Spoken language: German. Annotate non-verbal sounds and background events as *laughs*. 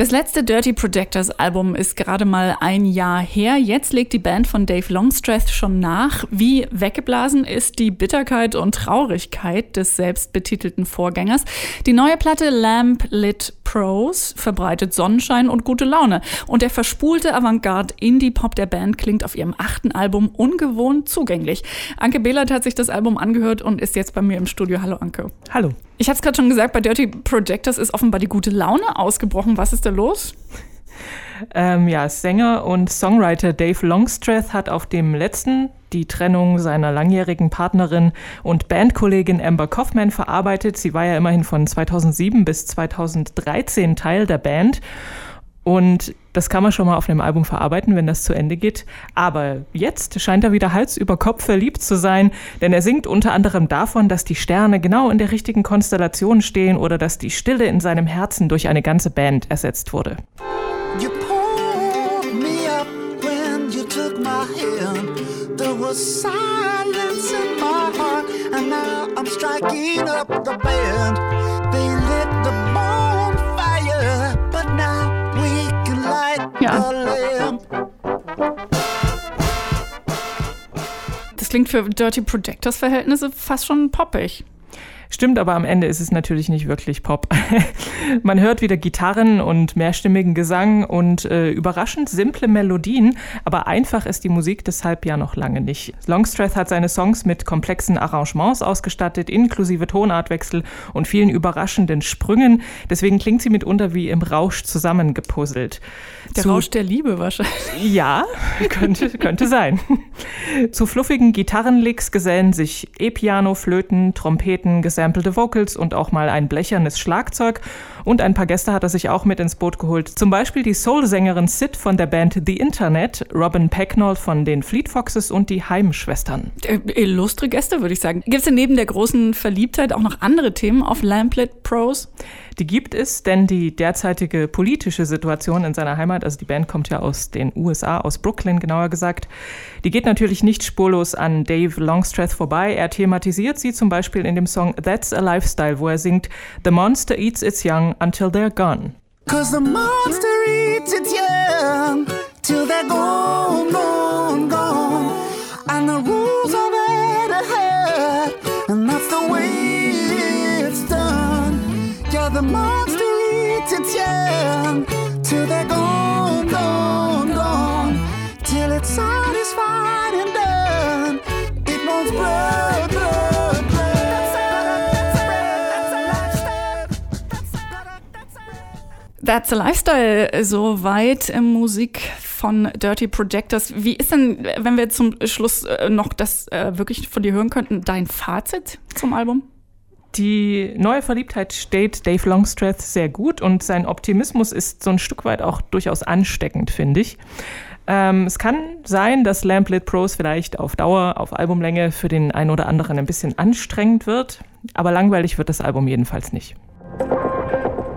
Das letzte Dirty Projectors Album ist gerade mal ein Jahr her. Jetzt legt die Band von Dave Longstreth schon nach. Wie weggeblasen ist die Bitterkeit und Traurigkeit des selbstbetitelten Vorgängers. Die neue Platte Lamp Lit Pros verbreitet Sonnenschein und gute Laune. Und der verspulte Avantgarde-Indie-Pop der Band klingt auf ihrem achten Album ungewohnt zugänglich. Anke Behlert hat sich das Album angehört und ist jetzt bei mir im Studio. Hallo Anke. Hallo. Ich habe es gerade schon gesagt, bei Dirty Projectors ist offenbar die gute Laune ausgebrochen. Was ist da los? Ähm, ja, Sänger und Songwriter Dave Longstreth hat auf dem letzten die Trennung seiner langjährigen Partnerin und Bandkollegin Amber Kaufman verarbeitet. Sie war ja immerhin von 2007 bis 2013 Teil der Band. Und das kann man schon mal auf einem Album verarbeiten, wenn das zu Ende geht. Aber jetzt scheint er wieder Hals über Kopf verliebt zu sein, denn er singt unter anderem davon, dass die Sterne genau in der richtigen Konstellation stehen oder dass die Stille in seinem Herzen durch eine ganze Band ersetzt wurde. Silence in my heart, and now I'm striking up the band. Das klingt für Dirty Projectors Verhältnisse fast schon poppig. Stimmt, aber am Ende ist es natürlich nicht wirklich Pop. *laughs* Man hört wieder Gitarren und mehrstimmigen Gesang und äh, überraschend simple Melodien, aber einfach ist die Musik deshalb ja noch lange nicht. Longstreth hat seine Songs mit komplexen Arrangements ausgestattet, inklusive Tonartwechsel und vielen überraschenden Sprüngen. Deswegen klingt sie mitunter wie im Rausch zusammengepuzzelt. Der Zu, Rausch der Liebe wahrscheinlich. *laughs* Ja, könnte, könnte sein. Zu fluffigen Gitarrenlicks gesellen sich E-Piano, Flöten, Trompeten, Gesang gesampelte Vocals und auch mal ein blechernes Schlagzeug. Und ein paar Gäste hat er sich auch mit ins Boot geholt. Zum Beispiel die Soul-Sängerin Sid von der Band The Internet, Robin Pecknold von den Fleet Foxes und die Heimschwestern. Äh, illustre Gäste, würde ich sagen. Gibt es denn neben der großen Verliebtheit auch noch andere Themen auf Lamplet Pros? Die gibt es, denn die derzeitige politische Situation in seiner Heimat, also die Band kommt ja aus den USA, aus Brooklyn genauer gesagt, die geht natürlich nicht spurlos an Dave Longstreth vorbei. Er thematisiert sie zum Beispiel in dem Song That's a Lifestyle, wo er singt The monster eats its young until they're gone. Cause the monster eats its young till they're gone, gone, gone. And the rules are there to hurt, and that's the way it's done. Yeah, the monster eats its young till they're gone, gone, That's a Lifestyle, soweit Musik von Dirty Projectors. Wie ist denn, wenn wir zum Schluss äh, noch das äh, wirklich von dir hören könnten, dein Fazit zum Album? Die neue Verliebtheit steht Dave Longstreth sehr gut und sein Optimismus ist so ein Stück weit auch durchaus ansteckend, finde ich. Ähm, es kann sein, dass Lamplit Pros vielleicht auf Dauer, auf Albumlänge für den einen oder anderen ein bisschen anstrengend wird, aber langweilig wird das Album jedenfalls nicht.